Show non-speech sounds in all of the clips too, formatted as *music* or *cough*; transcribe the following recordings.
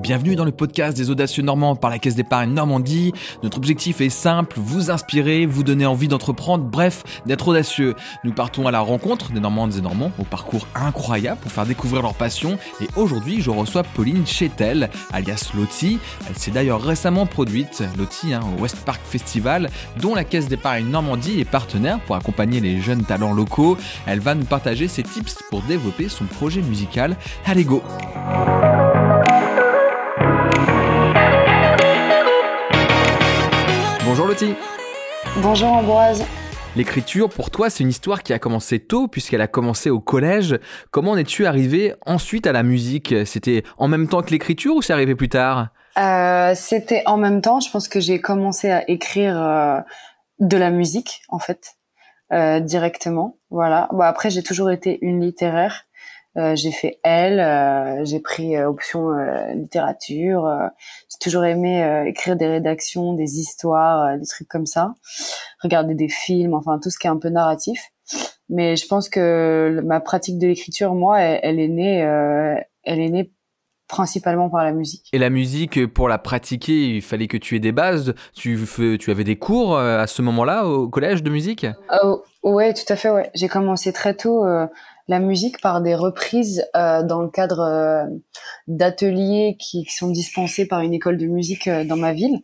Bienvenue dans le podcast des audacieux normands par la Caisse d'épargne Normandie. Notre objectif est simple, vous inspirer, vous donner envie d'entreprendre, bref, d'être audacieux. Nous partons à la rencontre des Normandes et Normands au parcours incroyable pour faire découvrir leur passion. Et aujourd'hui, je reçois Pauline Chetel, alias Loti. Elle s'est d'ailleurs récemment produite, Loti, hein, au West Park Festival, dont la Caisse d'épargne Normandie est partenaire pour accompagner les jeunes talents locaux. Elle va nous partager ses tips pour développer son projet musical. Allez go! Bonjour Ambroise. L'écriture, pour toi, c'est une histoire qui a commencé tôt, puisqu'elle a commencé au collège. Comment en es-tu arrivé ensuite à la musique? C'était en même temps que l'écriture ou c'est arrivé plus tard? Euh, C'était en même temps. Je pense que j'ai commencé à écrire euh, de la musique, en fait, euh, directement. Voilà. Bon, après, j'ai toujours été une littéraire. Euh, j'ai fait L, euh, j'ai pris euh, option littérature. j'ai toujours aimé écrire des rédactions, des histoires, des trucs comme ça, regarder des films, enfin tout ce qui est un peu narratif. Mais je pense que ma pratique de l'écriture, moi, elle, est née, elle est née principalement par la musique. Et la musique, pour la pratiquer, il fallait que tu aies des bases. Tu, tu avais des cours à ce moment-là au collège de musique? Ouais, tout à fait. Ouais, j'ai commencé très tôt la musique par des reprises euh, dans le cadre euh, d'ateliers qui, sont dispensés par une école de musique euh, dans ma ville,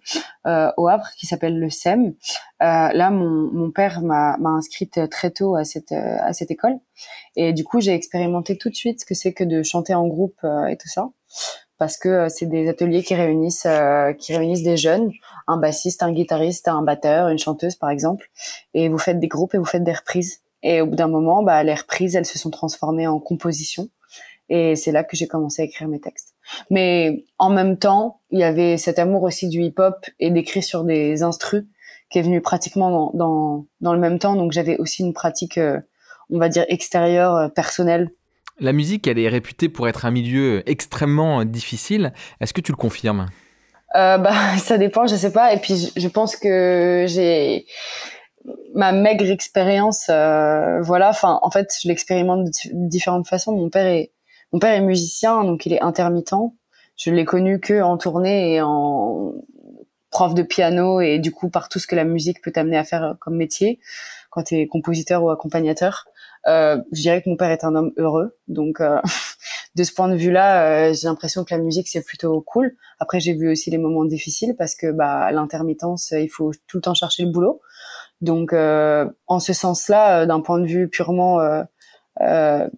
au Havre, qui s'appelle le SEM. là, mon, mon père m'a inscrite très tôt à cette, à cette école. Et du coup, j'ai expérimenté tout de suite ce que c'est que de chanter en groupe et tout ça. Parce que c'est des ateliers qui réunissent, qui réunissent des jeunes, un bassiste, un guitariste, un batteur, une chanteuse par exemple. Et vous faites des groupes et vous faites des reprises. Et au bout d'un moment, bah, les reprises, elles se sont transformées en composition. Et c'est là que j'ai commencé à écrire mes textes. Mais en même temps, il y avait cet amour aussi du hip-hop et d'écrire sur des instrus qui est venu pratiquement dans, dans, dans le même temps. Donc j'avais aussi une pratique, euh, on va dire, extérieure, euh, personnelle. La musique, elle est réputée pour être un milieu extrêmement difficile. Est-ce que tu le confirmes? Euh, bah, *laughs* ça dépend, je sais pas. Et puis, je pense que j'ai ma maigre expérience, euh, voilà. Enfin, en fait, je l'expérimente de différentes façons. Mon père est, mon père est musicien, donc il est intermittent. Je l'ai connu que en tournée et en prof de piano et du coup par tout ce que la musique peut t'amener à faire comme métier quand tu es compositeur ou accompagnateur. Euh, je dirais que mon père est un homme heureux, donc euh, *laughs* de ce point de vue-là, euh, j'ai l'impression que la musique c'est plutôt cool. Après, j'ai vu aussi les moments difficiles parce que bah l'intermittence, il faut tout le temps chercher le boulot. Donc, euh, en ce sens-là, euh, d'un point de vue purement euh,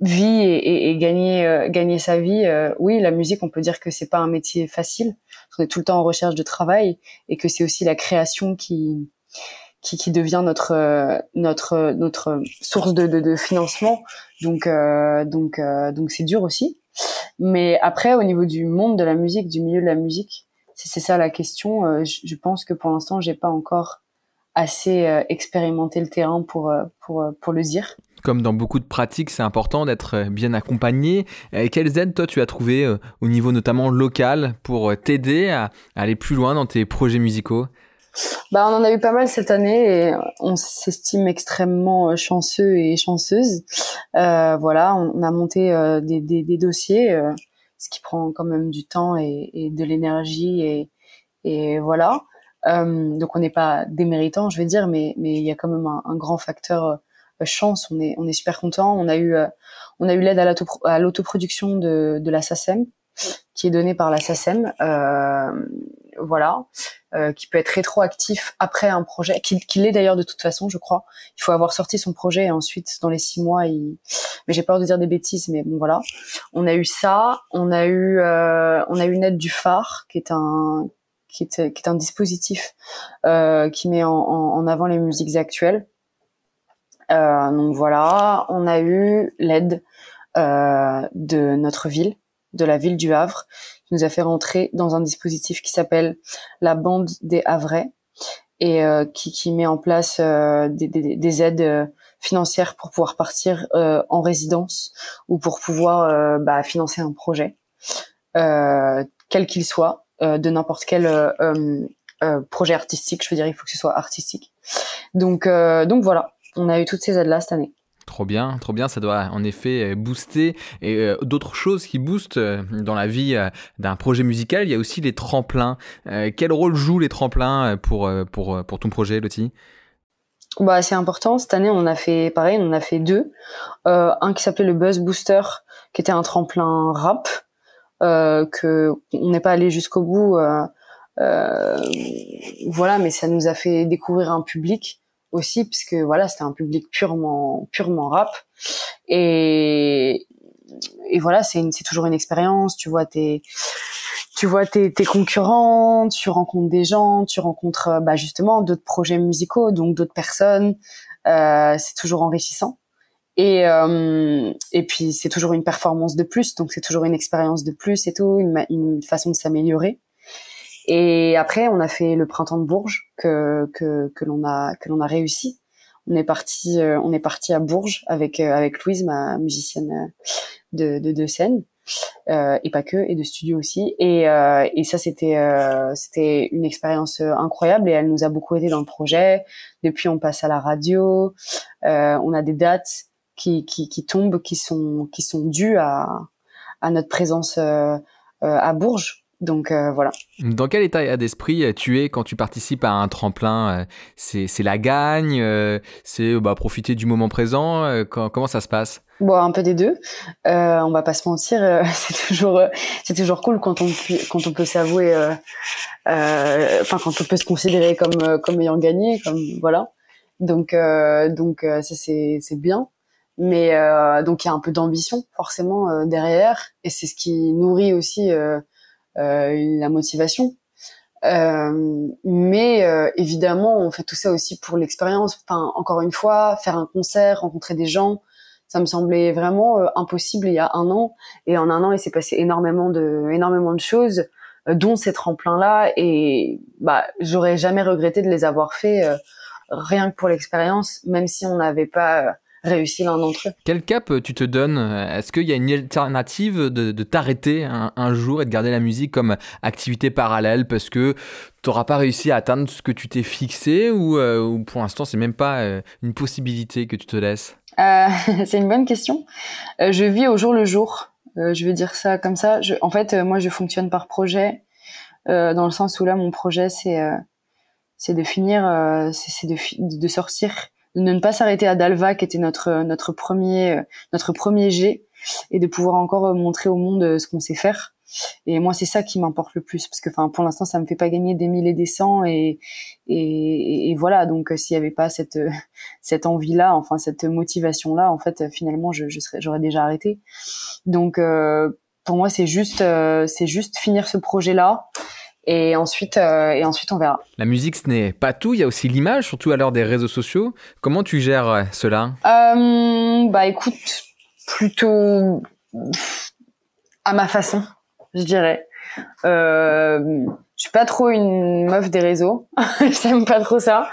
vie et, gagner gagner sa vie, oui, la musique, on peut dire que c'est pas un métier facile. On est tout le temps en recherche de travail et que c'est aussi la création qui qui, qui devient notre notre notre source de, de, de financement. Donc donc donc c'est dur aussi. Mais après, au niveau du monde de la musique, du milieu de la musique, c'est ça la question. je, je pense que pour l'instant, j'ai pas encore assez euh, expérimenté le terrain pour, euh, pour, euh, pour le dire. Comme dans beaucoup de pratiques, c'est important d'être bien accompagné. Quelles aides, toi, tu as trouvé au niveau notamment local pour t'aider à, aller plus loin dans tes projets musicaux? Bah, on en a eu pas mal cette année et on s'estime extrêmement chanceux et chanceuse. Euh, voilà, on, a monté des, des, des, dossiers, ce qui prend quand même du temps et, et de l'énergie et, et voilà. Euh, donc on n'est pas déméritant, je vais dire, mais mais il y a quand même un, grand facteur euh, chance. On est on est super content. On a eu euh, on a eu l'aide à l'autoproduction de de la SACEM qui est donnée par la SACEM. Voilà, euh, qui peut être rétroactif après un projet, qui, qui l'est d'ailleurs de toute façon, je crois. Il faut avoir sorti son projet et ensuite, dans les six mois, il... mais j'ai peur de dire des bêtises, mais bon voilà. On a eu ça, on a eu, euh, on a eu une aide du phare, qui est un, qui est, qui est un dispositif euh, qui met en, en, avant les musiques actuelles. Euh, donc voilà, on a eu l'aide euh, de notre ville, de la ville du Havre, qui nous a fait rentrer dans un dispositif qui s'appelle la bande des Havrais et euh, qui, qui, met en place euh, des, des, des, aides euh, financières pour pouvoir partir en résidence ou pour pouvoir bah, financer un projet, quel qu'il soit. Euh, de n'importe quel euh, euh, projet artistique. Je veux dire, il faut que ce soit artistique. Donc, donc voilà, on a eu toutes ces aides-là cette année. Trop bien, trop bien, ça doit en effet booster. Et d'autres choses qui boostent dans la vie d'un projet musical, il y a aussi les tremplins. quel rôle jouent les tremplins pour, pour, pour ton projet, Lottie? Bah, c'est important. Cette année, on en a fait pareil, on a fait deux. Un qui s'appelait le Buzz Booster, qui était un tremplin rap, euh, que on n'est pas allé jusqu'au bout. Euh, euh, voilà, mais ça nous a fait découvrir un public aussi, puisque voilà, c'était un public purement purement rap. Et et voilà, c'est toujours une expérience. Tu vois, t'es tu vois tes, tes, tu rencontres des gens, tu rencontres bah, justement d'autres projets musicaux, donc d'autres personnes. Euh, c'est toujours enrichissant. Et, euh, et puis c'est toujours une performance de plus, donc c'est toujours une expérience de plus et tout, une, une façon de s'améliorer. Et après, on a fait le printemps de Bourges que que, que l'on a que l'on a réussi. On est parti euh, on est parti à Bourges avec euh, avec Louise, ma musicienne de de, de scène euh, et pas que, et de studio aussi. Et, euh, et ça, c'était euh, c'était une expérience incroyable et elle nous a beaucoup aidé dans le projet. Depuis, on passe à la radio. on a des dates qui, qui, qui tombent, qui sont qui sont dues à, à notre présence à Bourges donc euh, voilà. Dans quel état d'esprit tu es quand tu participes à un tremplin euh, C'est la gagne euh, C'est bah, profiter du moment présent Comment ça se passe? Bon, un peu des deux. Euh, on va pas se mentir, *laughs* c'est toujours c'est toujours cool quand on quand on peut s'avouer, enfin quand on peut se considérer comme comme ayant gagné, comme voilà. Donc donc ça c'est c'est bien. Mais donc il y a un peu d'ambition forcément derrière, et c'est ce qui nourrit aussi euh, la motivation. Euh, mais euh, évidemment, on fait tout ça aussi pour l'expérience. Enfin, encore une fois, faire un concert, rencontrer des gens, ça me semblait vraiment impossible il y a un an. Et en un an, il s'est passé énormément de, énormément de choses, dont ces tremplins-là. Et bah, j'aurais jamais regretté de les avoir fait rien que pour l'expérience, même si on n'avait pas réussi l'un d'entre eux. Quel cap euh, tu te donnes? Est-ce qu'il y a une alternative de, t'arrêter un, jour et de garder la musique comme activité parallèle parce que tu n'auras pas réussi à atteindre ce que tu t'es fixé ou, euh, pour l'instant c'est même pas euh, une possibilité que tu te laisses? *laughs* C'est une bonne question. je vis au jour le jour. je vais dire ça comme ça. en fait, moi je fonctionne par projet dans le sens où là mon projet c'est c'est de finir, c'est de, de sortir de ne pas s'arrêter à Dalva qui était notre notre premier notre premier G et de pouvoir encore montrer au monde ce qu'on sait faire. Et moi, c'est ça qui m'importe le plus parce que, enfin, pour l'instant, ça me fait pas gagner des mille et des cents et et, et voilà. Donc, s'il y avait pas cette cette envie-là, enfin cette motivation-là, en fait, finalement, je, je serais j'aurais déjà arrêté. Donc, euh, pour moi, c'est juste euh, c'est juste finir ce projet-là et ensuite euh, et ensuite on verra. La musique ce n'est pas tout, il y a aussi l'image, surtout à l'heure des réseaux sociaux. Comment tu gères euh, cela? Euh, Bah écoute, plutôt à ma façon, je dirais. Euh, je suis pas trop une meuf des réseaux, *laughs* j'aime pas trop ça.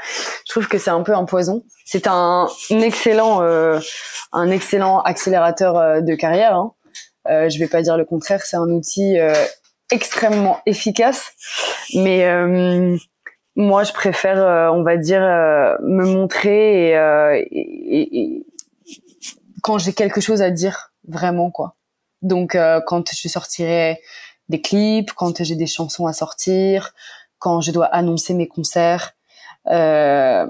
Je trouve que c'est un peu un poison. C'est un, excellent euh, un excellent accélérateur euh, de carrière. Hein. Euh, je vais pas dire le contraire, c'est un outil extrêmement efficace. Mais euh, moi, je préfère, euh, on va dire, euh, me montrer et, et, quand j'ai quelque chose à dire, vraiment quoi. Donc, quand je sortirai des clips, quand j'ai des chansons à sortir, quand je dois annoncer mes concerts, je,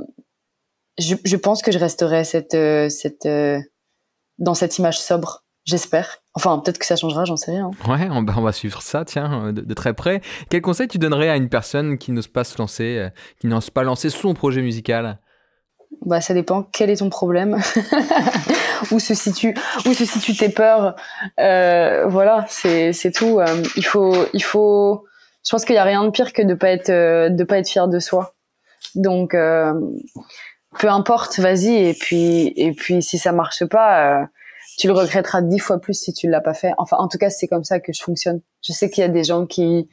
je, pense que je resterai cette, cette, dans cette image sobre J'espère. Enfin, peut-être que ça changera, j'en sais rien. Ouais, on, va suivre ça, tiens, euh, de, très près. Quel conseil tu donnerais à une personne qui n'ose pas se lancer, euh, qui n'ose pas lancer son projet musical? Bah, ça dépend. Quel est ton problème? *laughs* Où se situe Où se situent tes peurs? Euh, Voilà, c'est c'est tout. il faut il faut. Je pense qu'il y a rien de pire que de pas être de pas être fier de soi. Donc peu importe, vas-y. Et puis et puis si ça marche pas tu le regretteras dix fois plus si tu l'as pas fait. Enfin, en tout cas, c'est comme ça que je fonctionne. Je sais qu'il y a des gens qui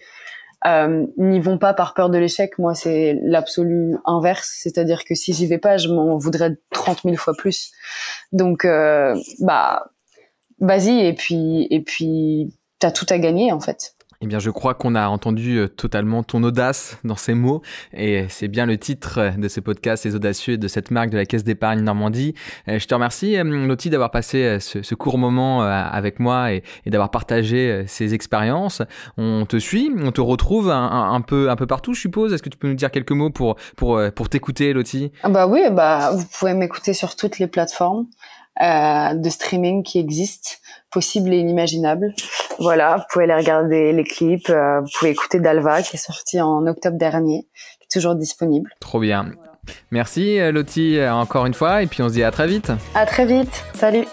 euh, n'y vont pas par peur de l'échec. Moi, c'est l'absolu inverse. C'est-à-dire que si j'y vais pas, je m'en voudrais trente mille fois plus. Donc, euh, bah, vas-y et puis et puis t'as tout à gagner en fait. Eh bien, je crois qu'on a entendu euh, totalement ton audace dans ces mots, et c'est bien le titre de ce podcast, Les Audacieux, de cette marque de la Caisse d'épargne Normandie. Euh, je te remercie, euh, Lottie, d'avoir passé ce, court moment avec moi et, d'avoir partagé ces expériences. On te suit, on te retrouve un, peu, un peu partout, je suppose. Est-ce que tu peux nous dire quelques mots pour, pour, pour t'écouter, Lottie? Ah Bah oui, bah vous pouvez m'écouter sur toutes les plateformes. Euh, de streaming qui existent, possibles et inimaginables. Voilà, vous pouvez aller regarder les clips, euh, vous pouvez écouter Dalva qui est sorti en octobre dernier, qui est toujours disponible. Trop bien. Merci euh, Lottie encore une fois et puis on se dit à très vite. À très vite. Salut.